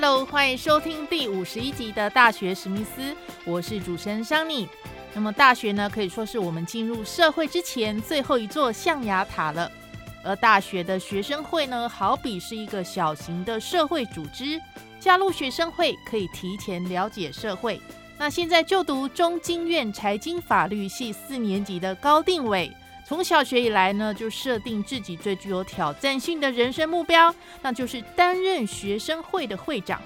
Hello，欢迎收听第五十一集的大学史密斯，我是主持人桑尼。那么大学呢，可以说是我们进入社会之前最后一座象牙塔了。而大学的学生会呢，好比是一个小型的社会组织，加入学生会可以提前了解社会。那现在就读中经院财经法律系四年级的高定伟。从小学以来呢，就设定自己最具有挑战性的人生目标，那就是担任学生会的会长，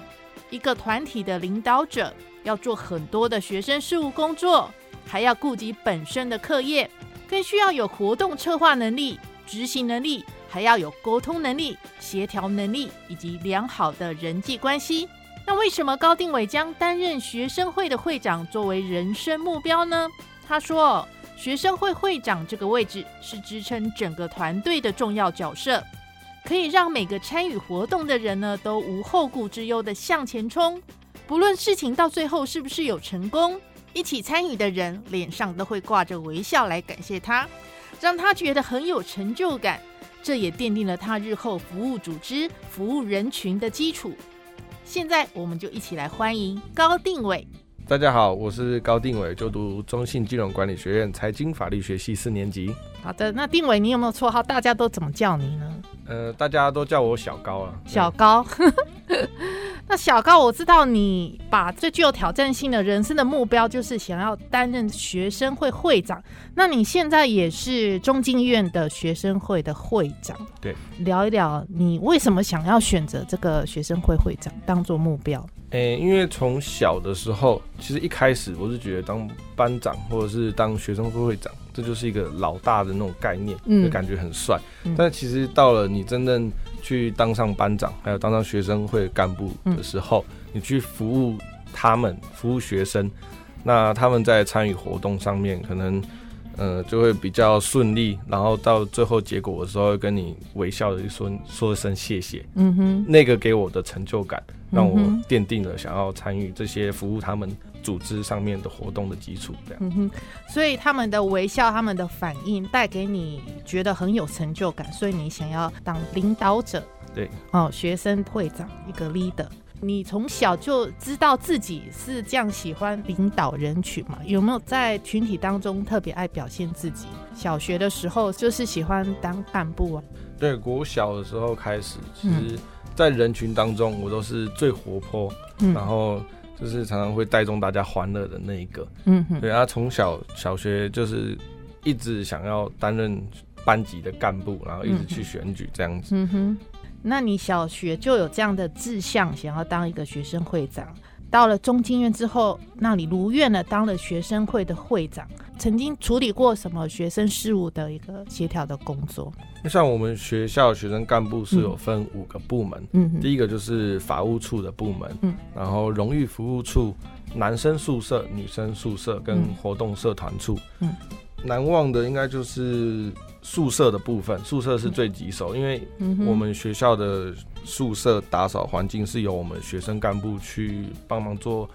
一个团体的领导者，要做很多的学生事务工作，还要顾及本身的课业，更需要有活动策划能力、执行能力，还要有沟通能力、协调能力以及良好的人际关系。那为什么高定伟将担任学生会的会长作为人生目标呢？他说。学生会会长这个位置是支撑整个团队的重要角色，可以让每个参与活动的人呢都无后顾之忧的向前冲。不论事情到最后是不是有成功，一起参与的人脸上都会挂着微笑来感谢他，让他觉得很有成就感。这也奠定了他日后服务组织、服务人群的基础。现在我们就一起来欢迎高定伟。大家好，我是高定伟，就读中信金融管理学院财经法律学系四年级。好的，那定伟，你有没有绰号？大家都怎么叫你呢？呃，大家都叫我小高啊。小高。那小高，我知道你把最具有挑战性的人生的目标，就是想要担任学生会会长。那你现在也是中经院的学生会的会长。对，聊一聊你为什么想要选择这个学生会会长当做目标？诶，因为从小的时候，其实一开始我是觉得当班长或者是当学生会会长，这就是一个老大的那种概念，就感觉很帅。但其实到了你真正去当上班长，还有当上学生会干部的时候，你去服务他们，服务学生，那他们在参与活动上面，可能呃就会比较顺利，然后到最后结果的时候，跟你微笑的说说一声谢谢。嗯哼，那个给我的成就感。让我奠定了想要参与这些服务他们组织上面的活动的基础，这样。嗯哼，所以他们的微笑、他们的反应带给你觉得很有成就感，所以你想要当领导者。对，哦，学生会长一个 leader，你从小就知道自己是这样喜欢领导人群嘛？有没有在群体当中特别爱表现自己？小学的时候就是喜欢当干部啊？对，国小的时候开始，其实。在人群当中，我都是最活泼，然后就是常常会带动大家欢乐的那一个。嗯哼，对他从小小学就是一直想要担任班级的干部，然后一直去选举这样子。嗯哼，那你小学就有这样的志向，想要当一个学生会长。到了中经院之后，那你如愿了，当了学生会的会长。曾经处理过什么学生事务的一个协调的工作？像我们学校学生干部是有分五个部门，嗯，第一个就是法务处的部门，嗯，然后荣誉服务处、男生宿舍、女生宿舍跟活动社团处，嗯，难忘的应该就是宿舍的部分，宿舍是最棘手，因为我们学校的宿舍打扫环境是由我们学生干部去帮忙做。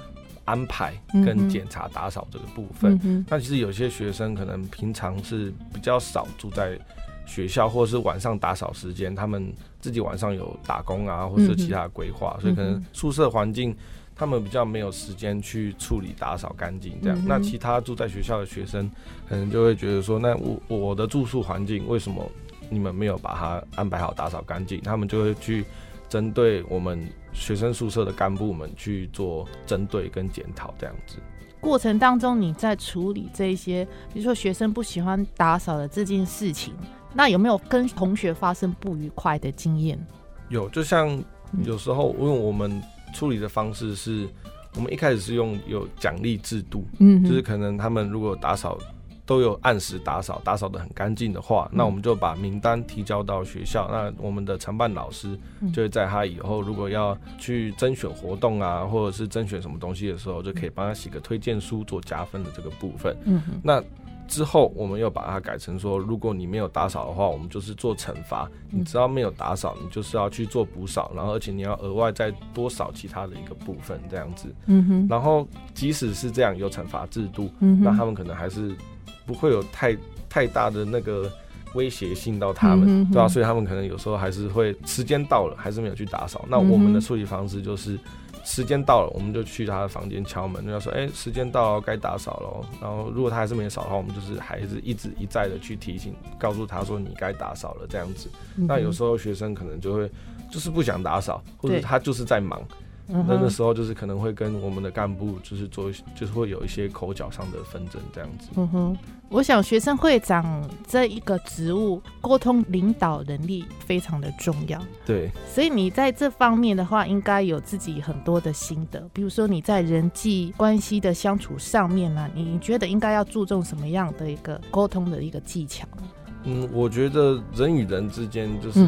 安排跟检查打扫这个部分，那其实有些学生可能平常是比较少住在学校，或者是晚上打扫时间，他们自己晚上有打工啊，或是其他规划，所以可能宿舍环境他们比较没有时间去处理打扫干净。这样，那其他住在学校的学生可能就会觉得说，那我我的住宿环境为什么你们没有把它安排好打扫干净？他们就会去针对我们。学生宿舍的干部们去做针对跟检讨，这样子过程当中，你在处理这些，比如说学生不喜欢打扫的这件事情，那有没有跟同学发生不愉快的经验？有，就像有时候，因为我们处理的方式是，我们一开始是用有奖励制度，嗯，就是可能他们如果打扫都有按时打扫，打扫的很干净的话，那我们就把名单提交到学校，那我们的承办老师就会在他以后如果要去甄选活动啊，或者是甄选什么东西的时候，就可以帮他写个推荐书做加分的这个部分，嗯，那。之后，我们又把它改成说，如果你没有打扫的话，我们就是做惩罚。你只要没有打扫，你就是要去做补扫，然后而且你要额外再多扫其他的一个部分，这样子。嗯哼。然后即使是这样有惩罚制度，那他们可能还是不会有太太大的那个威胁性到他们，对吧？所以他们可能有时候还是会时间到了，还是没有去打扫。那我们的处理方式就是。时间到了，我们就去他的房间敲门，就要说：“哎，时间到了，该打扫了。”然后如果他还是没扫的话，我们就是还是一直一再的去提醒，告诉他说：“你该打扫了。”这样子。那有时候学生可能就会就是不想打扫，或者他就是在忙。那那时候就是可能会跟我们的干部就是做，就是会有一些口角上的纷争这样子。嗯哼，我想学生会长这一个职务，沟通领导能力非常的重要。对，所以你在这方面的话，应该有自己很多的心得。比如说你在人际关系的相处上面呢，你觉得应该要注重什么样的一个沟通的一个技巧？嗯，我觉得人与人之间就是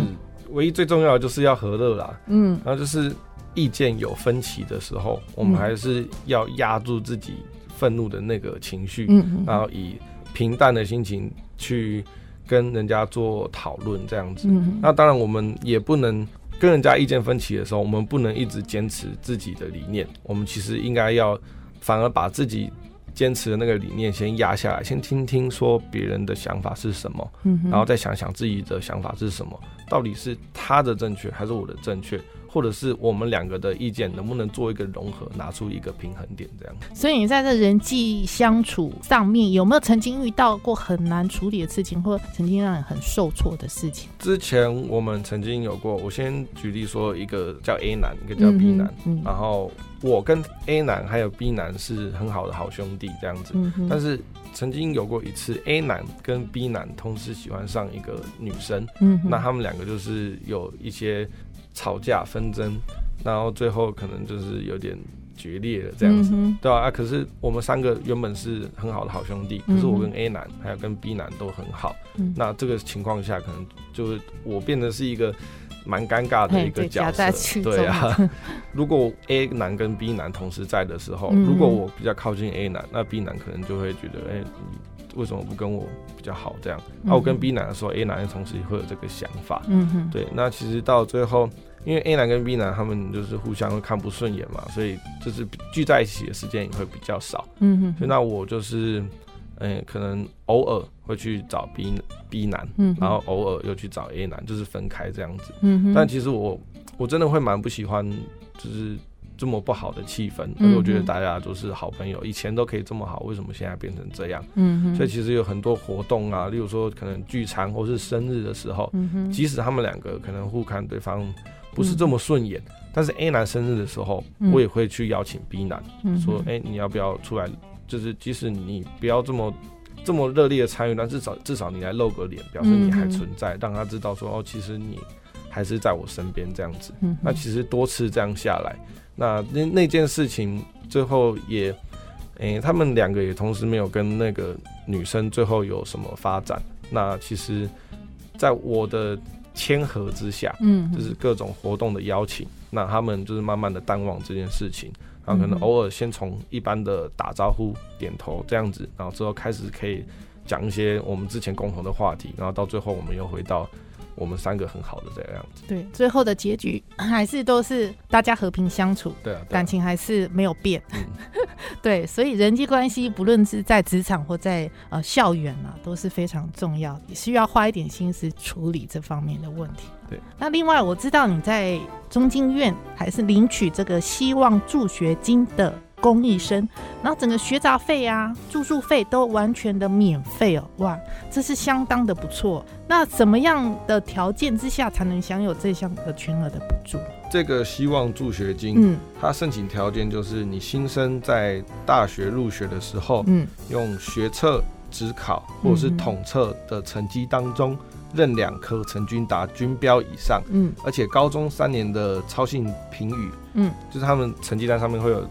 唯一最重要的就是要和乐啦。嗯，然后就是。意见有分歧的时候，我们还是要压住自己愤怒的那个情绪，然后以平淡的心情去跟人家做讨论，这样子。那当然，我们也不能跟人家意见分歧的时候，我们不能一直坚持自己的理念。我们其实应该要反而把自己坚持的那个理念先压下来，先听听说别人的想法是什么，然后再想想自己的想法是什么，到底是他的正确还是我的正确。或者是我们两个的意见能不能做一个融合，拿出一个平衡点，这样。所以你在这人际相处上面有没有曾经遇到过很难处理的事情，或曾经让你很受挫的事情？之前我们曾经有过，我先举例说，一个叫 A 男，一个叫 B 男，然后我跟 A 男还有 B 男是很好的好兄弟这样子，但是曾经有过一次 A 男跟 B 男同时喜欢上一个女生，嗯那他们两个就是有一些。吵架纷争，然后最后可能就是有点决裂了这样子，对吧？啊，可是我们三个原本是很好的好兄弟，可是我跟 A 男还有跟 B 男都很好，那这个情况下可能就是我变得是一个蛮尴尬的一个角色，对啊。如果 A 男跟 B 男同时在的时候，如果我比较靠近 A 男，那 B 男可能就会觉得，哎。为什么不跟我比较好？这样，那我跟 B 男的时候，A 男同时也会有这个想法。嗯哼，对。那其实到最后，因为 A 男跟 B 男他们就是互相会看不顺眼嘛，所以就是聚在一起的时间也会比较少。嗯哼，所以那我就是，嗯，可能偶尔会去找 B B 男，嗯，然后偶尔又去找 A 男，就是分开这样子。嗯哼，但其实我我真的会蛮不喜欢，就是。这么不好的气氛，而我觉得大家都是好朋友，以前都可以这么好，为什么现在变成这样？嗯，所以其实有很多活动啊，例如说可能聚餐或是生日的时候，即使他们两个可能互看对方不是这么顺眼，但是 A 男生日的时候，我也会去邀请 B 男，说，哎，你要不要出来？就是即使你不要这么这么热烈的参与，但至少至少你来露个脸，表示你还存在，让他知道说，哦，其实你还是在我身边这样子。那其实多次这样下来。那那那件事情最后也，诶，他们两个也同时没有跟那个女生最后有什么发展。那其实，在我的谦和之下，嗯，就是各种活动的邀请，那他们就是慢慢的淡忘这件事情，然后可能偶尔先从一般的打招呼、点头这样子，然后之后开始可以讲一些我们之前共同的话题，然后到最后我们又回到。我们三个很好的这个样子，对，最后的结局还是都是大家和平相处，对啊，感情还是没有变，对，所以人际关系不论是在职场或在呃校园啊，都是非常重要，需要花一点心思处理这方面的问题。对，那另外我知道你在中经院还是领取这个希望助学金的。公益生，然后整个学杂费啊、住宿费都完全的免费哦，哇，这是相当的不错。那怎么样的条件之下才能享有这项的全额的补助？这个希望助学金，嗯，它申请条件就是你新生在大学入学的时候，嗯，用学测、职考或者是统测的成绩当中，任两科成均达均标以上，嗯，而且高中三年的超性评语，嗯，就是他们成绩单上面会有。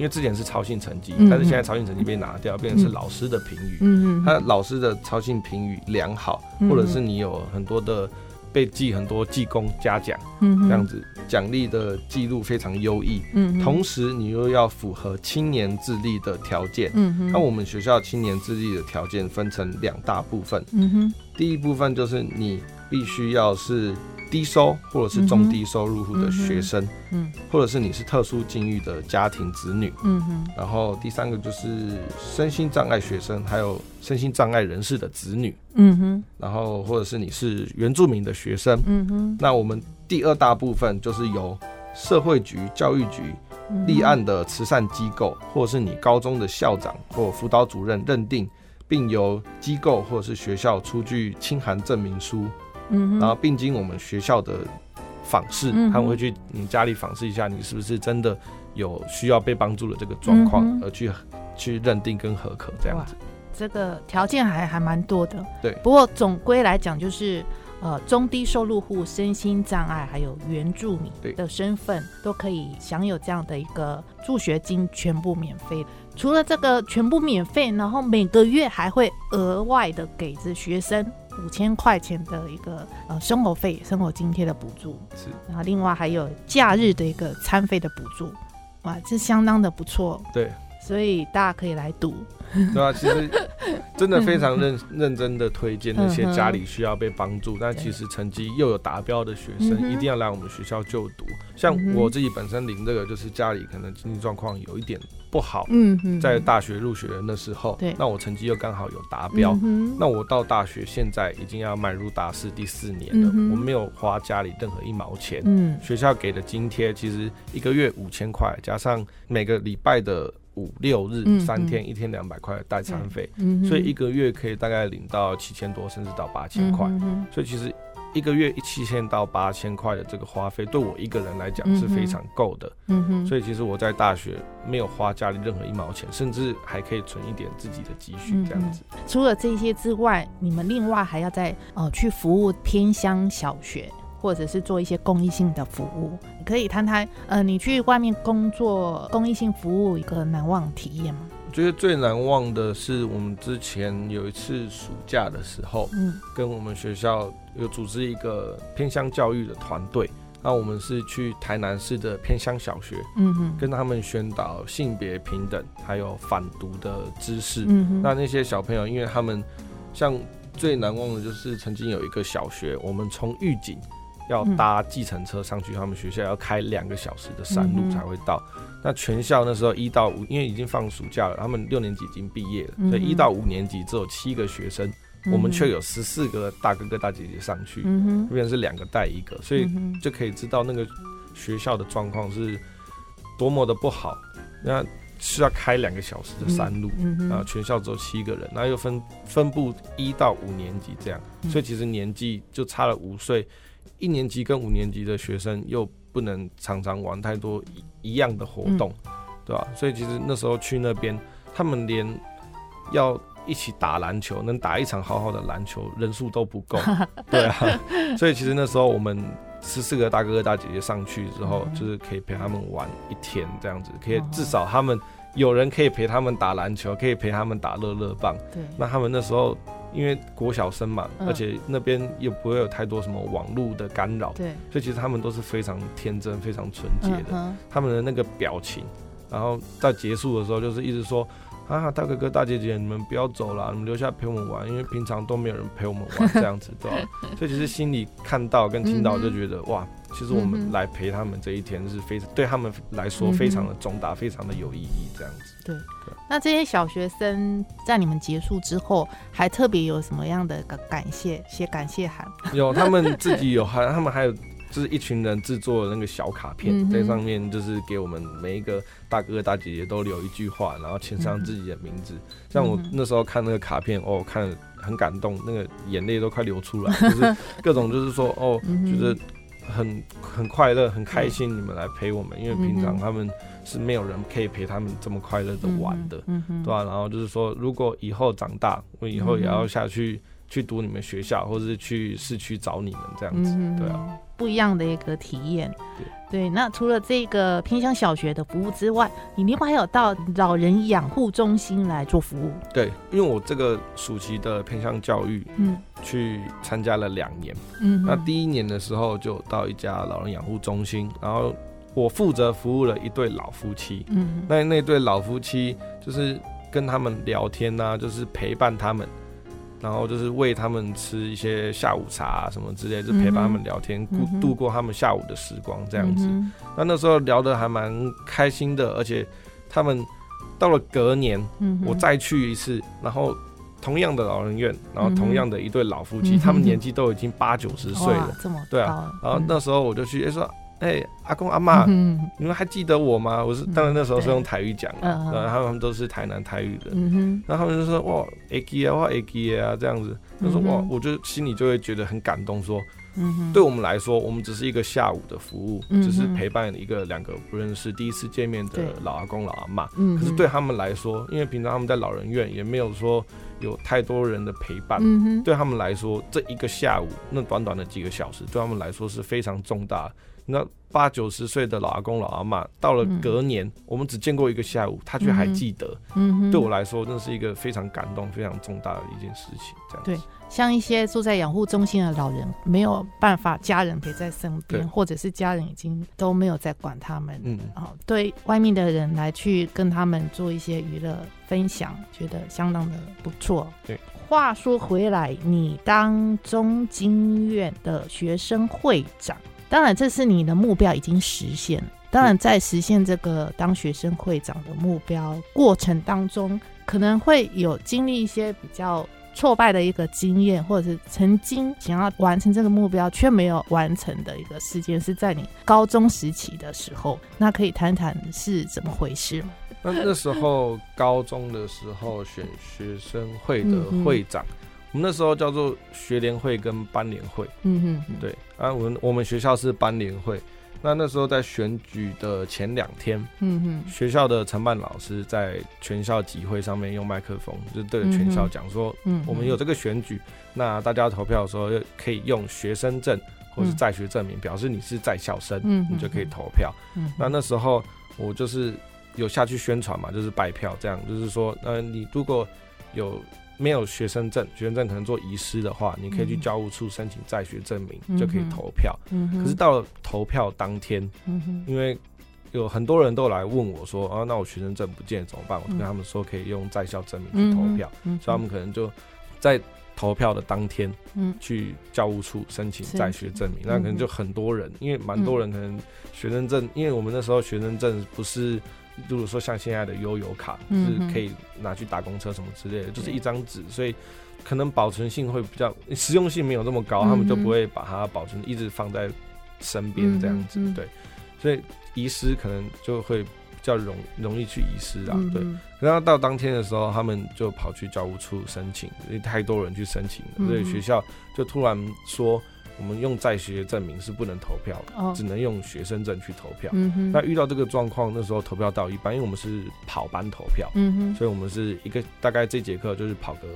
因为之前是操性成绩，但是现在操性成绩被拿掉，变成是老师的评语。嗯嗯，他老师的操性评语良好，或者是你有很多的被记很多记功嘉奖，嗯，这样子奖励的记录非常优异。嗯，同时你又要符合青年智力的条件。嗯哼，那我们学校青年智力的条件分成两大部分。嗯哼，第一部分就是你必须要是。低收或者是中低收入户的学生，嗯，或者是你是特殊境遇的家庭子女，嗯哼，然后第三个就是身心障碍学生，还有身心障碍人士的子女，嗯哼，然后或者是你是原住民的学生，嗯哼，那我们第二大部分就是由社会局、教育局立案的慈善机构，或是你高中的校长或辅导主任认定，并由机构或者是学校出具清函证明书。嗯，然后并经我们学校的访视，他们会去你家里访视一下，你是不是真的有需要被帮助的这个状况，而去去认定跟合可这样子。这个条件还还蛮多的。对，不过总归来讲，就是呃中低收入户、身心障碍还有原住民的身份都可以享有这样的一个助学金，全部免费。除了这个全部免费，然后每个月还会额外的给着学生。五千块钱的一个呃生活费、生活津贴的补助，是，然后另外还有假日的一个餐费的补助，哇，这相当的不错。对，所以大家可以来读。对啊，其实 真的非常认 认真的推荐那些家里需要被帮助，但其实成绩又有达标的学生，一定要来我们学校就读。像我自己本身领这个，就是家里可能经济状况有一点。不好，嗯，在大学入学的那时候，对，那我成绩又刚好有达标，那我到大学现在已经要迈入大四第四年了，我没有花家里任何一毛钱，嗯，学校给的津贴其实一个月五千块，加上每个礼拜的五六日三天，一天两百块的代餐费，所以一个月可以大概领到七千多，甚至到八千块，所以其实。一个月一七千到八千块的这个花费，对我一个人来讲是非常够的。嗯哼，所以其实我在大学没有花家里任何一毛钱，甚至还可以存一点自己的积蓄这样子。除了这些之外，你们另外还要在呃去服务偏乡小学，或者是做一些公益性的服务。你可以谈谈呃，你去外面工作公益性服务一个难忘体验吗？我觉得最难忘的是我们之前有一次暑假的时候，嗯，跟我们学校有组织一个偏乡教育的团队，那我们是去台南市的偏乡小学，嗯哼，跟他们宣导性别平等还有反毒的知识。嗯哼，那那些小朋友，因为他们像最难忘的就是曾经有一个小学，我们从预警。要搭计程车上去，他们学校要开两个小时的山路才会到。那全校那时候一到五，因为已经放暑假了，他们六年级已经毕业了，所以一到五年级只有七个学生，我们却有十四个大哥哥大姐姐上去，这边是两个带一个，所以就可以知道那个学校的状况是多么的不好。那是要开两个小时的山路，然后全校只有七个人，然后又分分布一到五年级这样，所以其实年纪就差了五岁。一年级跟五年级的学生又不能常常玩太多一样的活动，对吧？所以其实那时候去那边，他们连要一起打篮球，能打一场好好的篮球人数都不够，对啊。所以其实那时候我们十四个大哥哥大姐姐上去之后，就是可以陪他们玩一天这样子，可以至少他们有人可以陪他们打篮球，可以陪他们打乐乐棒。对，那他们那时候。因为国小生嘛，而且那边又不会有太多什么网络的干扰，对，所以其实他们都是非常天真、非常纯洁的。他们的那个表情，然后在结束的时候，就是一直说：“啊，大哥哥、大姐姐，你们不要走了，你们留下陪我们玩，因为平常都没有人陪我们玩，这样子，对吧？”所以其实心里看到跟听到，就觉得哇，其实我们来陪他们这一天是非常对他们来说非常的重大、非常的有意义，这样子。对。那这些小学生在你们结束之后，还特别有什么样的感感谢写感谢函？有，他们自己有，还他们还有就是一群人制作的那个小卡片，在上面就是给我们每一个大哥哥大姐姐都留一句话，然后签上自己的名字。像我那时候看那个卡片，哦，看很感动，那个眼泪都快流出来，就是各种就是说，哦，就是很很快乐、很开心，你们来陪我们，因为平常他们。是没有人可以陪他们这么快乐的玩的，对吧？然后就是说，如果以后长大，我以后也要下去去读你们学校，或者是去市区找你们这样子，对啊，不一样的一个体验。对，那除了这个偏向小学的服务之外，你另外还有到老人养护中心来做服务。对，因为我这个暑期的偏向教育，嗯，去参加了两年，嗯，那第一年的时候就到一家老人养护中心，然后我负责服务了一对老夫妻，嗯，那那对老夫妻就是跟他们聊天呐，就是陪伴他们。然后就是喂他们吃一些下午茶什么之类，就陪伴他们聊天，度度过他们下午的时光这样子。那那时候聊得还蛮开心的，而且他们到了隔年，我再去一次，然后同样的老人院，然后同样的一对老夫妻，他们年纪都已经八九十岁了，这么对啊。然后那时候我就去哎说。哎，阿公阿妈，你们还记得我吗？我是当然那时候是用台语讲，然后他们都是台南台语的，然后他们就说哇，会记啊，我会记啊，这样子。他说哇，我就心里就会觉得很感动，说，对我们来说，我们只是一个下午的服务，只是陪伴一个两个不认识、第一次见面的老阿公老阿妈。可是对他们来说，因为平常他们在老人院也没有说有太多人的陪伴，对他们来说，这一个下午那短短的几个小时，对他们来说是非常重大。那八九十岁的老阿公老阿妈，到了隔年，我们只见过一个下午，他却还记得。嗯，对我来说，那是一个非常感动、非常重大的一件事情。这样对，像一些住在养护中心的老人，没有办法家人陪在身边，或者是家人已经都没有在管他们。嗯，哦，对外面的人来去跟他们做一些娱乐分享，觉得相当的不错。对，话说回来，你当中经院的学生会长。当然，这是你的目标已经实现。当然，在实现这个当学生会长的目标过程当中，可能会有经历一些比较挫败的一个经验，或者是曾经想要完成这个目标却没有完成的一个事件，是在你高中时期的时候。那可以谈谈是怎么回事吗？那那时候高中的时候选学生会的会长。我们那时候叫做学联会跟班联会，嗯哼，对啊，我们我们学校是班联会。那那时候在选举的前两天，嗯哼，学校的承办老师在全校集会上面用麦克风，就对着全校讲说，嗯，我们有这个选举，那大家投票的时候可以用学生证或是在学证明表示你是在校生，嗯，你就可以投票。嗯，那那时候我就是有下去宣传嘛，就是拜票这样，就是说，呃，你如果有。没有学生证，学生证可能做遗失的话，你可以去教务处申请在学证明，就可以投票。可是到了投票当天，因为有很多人都来问我说：“啊，那我学生证不见怎么办？”我跟他们说可以用在校证明去投票，所以他们可能就在投票的当天去教务处申请在学证明。那可能就很多人，因为蛮多人可能学生证，因为我们那时候学生证不是。如果说像现在的悠游卡是可以拿去打公车什么之类的，就是一张纸，所以可能保存性会比较实用性没有那么高，他们就不会把它保存一直放在身边这样子，对，所以遗失可能就会比较容容易去遗失啊，对。然后到当天的时候，他们就跑去教务处申请，因为太多人去申请了，所以学校就突然说。我们用在学证明是不能投票的，只能用学生证去投票。那遇到这个状况，那时候投票到一半，因为我们是跑班投票，所以我们是一个大概这节课就是跑个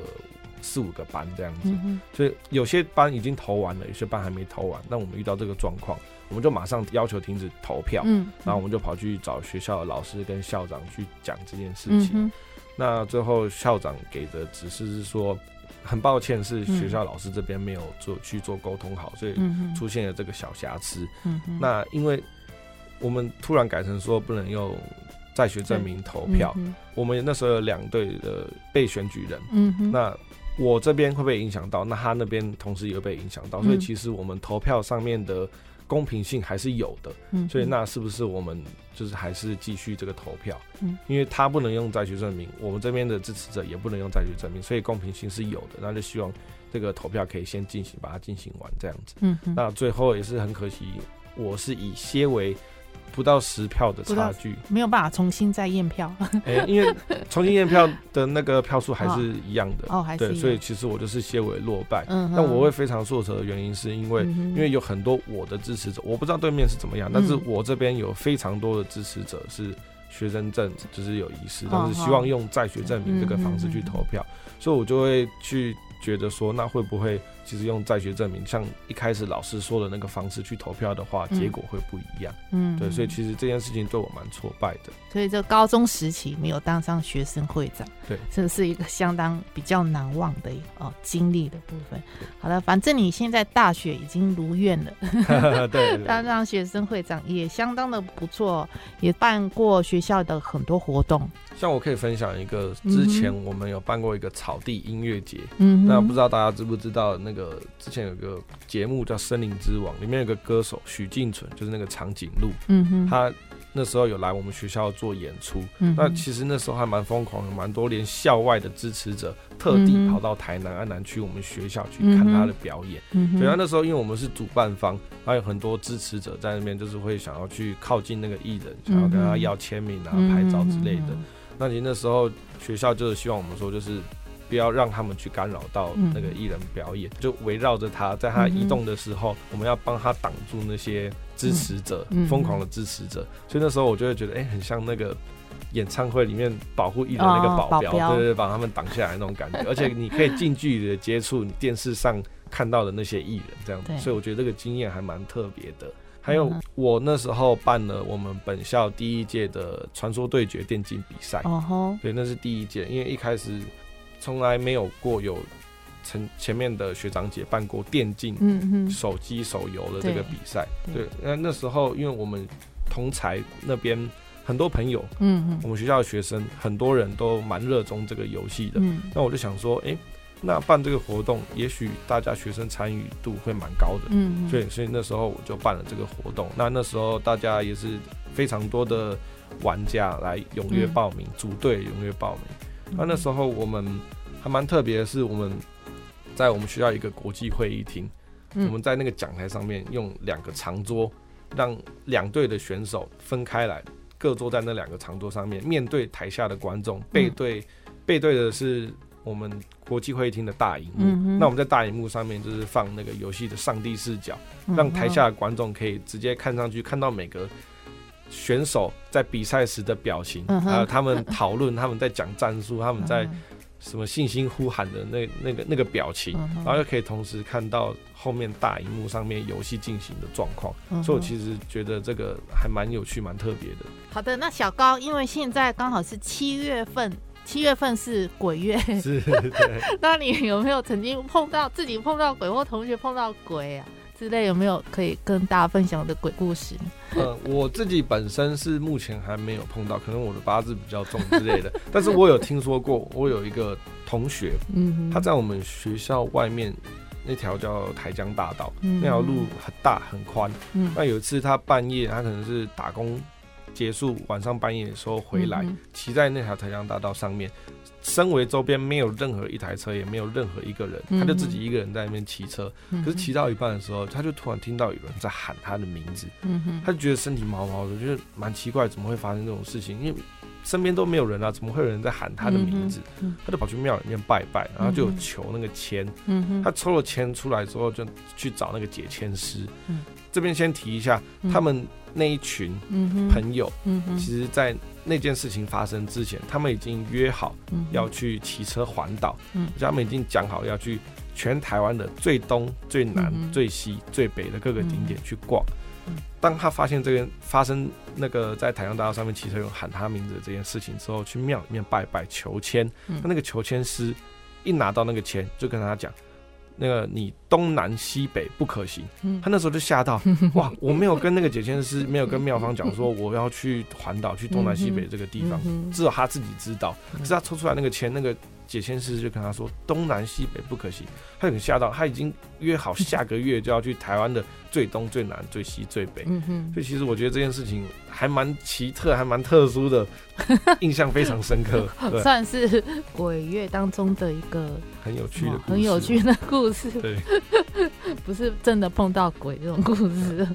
四五个班这样子。所以有些班已经投完了，有些班还没投完。那我们遇到这个状况，我们就马上要求停止投票。然后我们就跑去找学校的老师跟校长去讲这件事情。那最后校长给的指示是说。很抱歉，是学校老师这边没有做去做沟通好，所以出现了这个小瑕疵。那因为我们突然改成说不能用在学证明投票，我们那时候有两队的被选举人，那我这边会不会影响到？那他那边同时也会被影响到，所以其实我们投票上面的。公平性还是有的，所以那是不是我们就是还是继续这个投票？嗯，因为他不能用再去证明，我们这边的支持者也不能用再去证明，所以公平性是有的。那就希望这个投票可以先进行，把它进行完这样子。嗯，那最后也是很可惜，我是以些为。不到十票的差距，没有办法重新再验票。哎，因为重新验票的那个票数还是 一样的。哦，还是对，所以其实我就是些微落败。嗯，但我会非常挫折的原因是因为，因为有很多我的支持者，我不知道对面是怎么样，但是我这边有非常多的支持者是学生证就是有遗失，但是希望用在学证明这个方式去投票，所以我就会去。觉得说，那会不会其实用在学证明，像一开始老师说的那个方式去投票的话，结果会不一样？嗯，对，所以其实这件事情对我蛮挫败的。所以这高中时期没有当上学生会长，对，这是一个相当比较难忘的哦经历的部分。好了，反正你现在大学已经如愿了，对，当上学生会长也相当的不错，也办过学校的很多活动。像我可以分享一个，之前我们有办过一个草地音乐节，嗯，那不知道大家知不知道，那个之前有个节目叫《森林之王》，里面有个歌手许敬纯，就是那个长颈鹿，嗯哼，他那时候有来我们学校做演出，嗯那其实那时候还蛮疯狂的，蛮多连校外的支持者特地跑到台南安南去我们学校去看他的表演，嗯，所以那时候因为我们是主办方，还有很多支持者在那边，就是会想要去靠近那个艺人，想要跟他要签名啊、拍照之类的。那你那时候学校就是希望我们说，就是不要让他们去干扰到那个艺人表演，就围绕着他，在他移动的时候，我们要帮他挡住那些支持者，疯狂的支持者。所以那时候我就会觉得，哎，很像那个演唱会里面保护艺人那个保镖，对对对，把他们挡下来那种感觉。而且你可以近距离的接触你电视上看到的那些艺人，这样子。所以我觉得这个经验还蛮特别的。还有，我那时候办了我们本校第一届的传说对决电竞比赛。哦吼，对，那是第一届，因为一开始从来没有过有前前面的学长姐办过电竞，嗯手机手游的这个比赛。对，那那时候因为我们同才那边很多朋友，嗯嗯，我们学校的学生很多人都蛮热衷这个游戏的。嗯，那我就想说，哎。那办这个活动，也许大家学生参与度会蛮高的，嗯，所以所以那时候我就办了这个活动。那那时候大家也是非常多的玩家来踊跃报名，组队踊跃报名。那那时候我们还蛮特别的是，我们在我们学校一个国际会议厅，我们在那个讲台上面用两个长桌，让两队的选手分开来，各坐在那两个长桌上面，面对台下的观众，背对背对的是。我们国际会议厅的大荧幕，那我们在大荧幕上面就是放那个游戏的上帝视角，让台下的观众可以直接看上去看到每个选手在比赛时的表情，还有他们讨论，他们在讲战术，他们在什么信心呼喊的那那个那个表情，然后又可以同时看到后面大荧幕上面游戏进行的状况，所以我其实觉得这个还蛮有趣、蛮特别的。好的，那小高，因为现在刚好是七月份。七月份是鬼月，是，那你有没有曾经碰到自己碰到鬼，或同学碰到鬼啊之类？有没有可以跟大家分享的鬼故事？呃，我自己本身是目前还没有碰到，可能我的八字比较重之类的。但是我有听说过，我有一个同学，嗯，他在我们学校外面那条叫台江大道，那条路很大很宽。嗯，那有一次他半夜，他可能是打工。结束晚上半夜的时候回来，骑在那条台江大道上面，身为周边没有任何一台车，也没有任何一个人，他就自己一个人在那边骑车。可是骑到一半的时候，他就突然听到有人在喊他的名字，他就觉得身体毛毛的，觉得蛮奇怪，怎么会发生这种事情？因为身边都没有人啊，怎么会有人在喊他的名字？他就跑去庙里面拜拜，然后就有求那个签。他抽了签出来之后，就去找那个解签师。这边先提一下，他们。那一群朋友，其实，在那件事情发生之前，他们已经约好要去骑车环岛，他们已经讲好要去全台湾的最东、最南、最西、最北的各个景点去逛。当他发现这个发生那个在台阳大道上面骑车有喊他名字的这件事情之后，去庙里面拜拜求签。他那个求签师一拿到那个签，就跟他讲。那个你东南西北不可行，他那时候就吓到，哇！我没有跟那个解签师，没有跟庙方讲说我要去环岛去东南西北这个地方，只有他自己知道。可是他抽出来那个签，那个解签师就跟他说东南西北不可行，他很吓到，他已经约好下个月就要去台湾的最东最南最西最北。嗯哼所以其实我觉得这件事情还蛮奇特，还蛮特殊的，印象非常深刻，算是鬼月当中的一个。很有趣的，很有趣的故事。对，不是真的碰到鬼这种故事。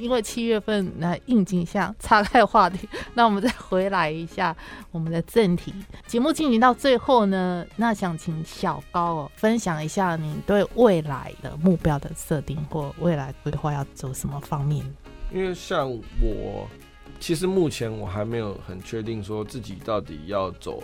因为七月份来应景下岔开话题，那我们再回来一下我们的正题。节目进行到最后呢，那想请小高哦分享一下你对未来的目标的设定或未来规划要走什么方面？因为像我，其实目前我还没有很确定说自己到底要走。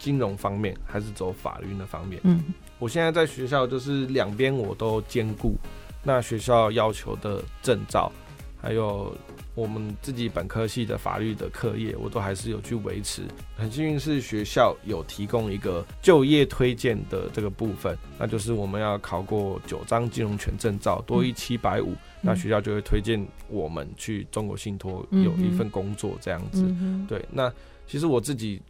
金融方面，还是走法律那方面？嗯，我现在在学校就是两边我都兼顾。那学校要求的证照，还有我们自己本科系的法律的课业，我都还是有去维持。很幸运是学校有提供一个就业推荐的这个部分，那就是我们要考过九张金融权证照，多一七百五，那学校就会推荐我们去中国信托有一份工作这样子。对，那其实我自己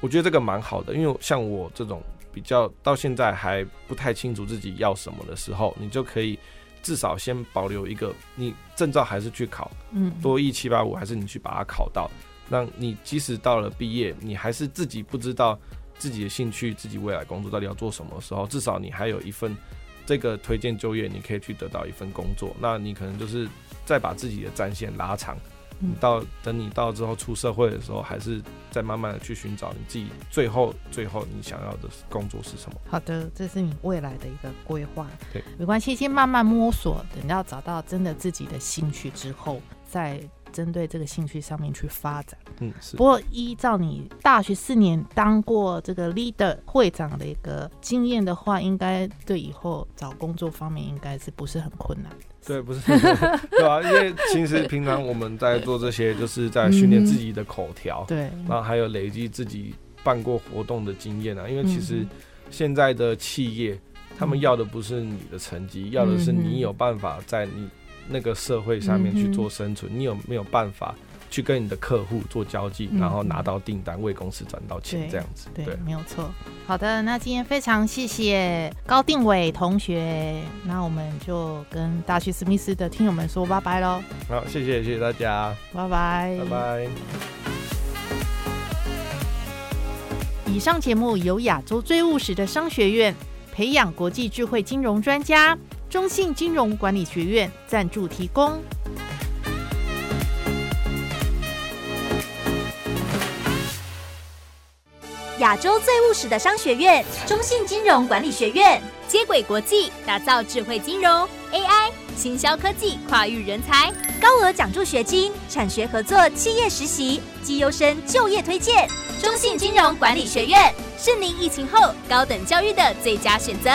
我觉得这个蛮好的，因为像我这种比较到现在还不太清楚自己要什么的时候，你就可以。至少先保留一个，你证照还是去考，嗯，多一七八五，还是你去把它考到，那你即使到了毕业，你还是自己不知道自己的兴趣，自己未来工作到底要做什么时候，至少你还有一份这个推荐就业，你可以去得到一份工作，那你可能就是再把自己的战线拉长。你到等你到之后出社会的时候，还是再慢慢的去寻找你自己最后最后你想要的工作是什么？好的，这是你未来的一个规划。对，没关系，先慢慢摸索，等到找到真的自己的兴趣之后，再针对这个兴趣上面去发展。嗯，是。不过依照你大学四年当过这个 leader 会长的一个经验的话，应该对以后找工作方面应该是不是很困难？对，不是，对啊，因为其实平常我们在做这些，就是在训练自己的口条，对，然后还有累积自己办过活动的经验啊。因为其实现在的企业，他们要的不是你的成绩，要的是你有办法在你那个社会上面去做生存，你有没有办法？去跟你的客户做交际，然后拿到订单，为公司赚到钱，这样子，对，没有错。好的，那今天非常谢谢高定伟同学，那我们就跟大学史密斯的听友们说拜拜喽。好，谢谢，谢谢大家，拜拜，拜拜。以上节目由亚洲最务实的商学院培养国际智慧金融专家中信金融管理学院赞助提供。亚洲最务实的商学院——中信金融管理学院，接轨国际，打造智慧金融、AI、行销科技跨域人才，高额奖助学金，产学合作，企业实习，绩优生就业推荐。中信金融管理学院是您疫情后高等教育的最佳选择。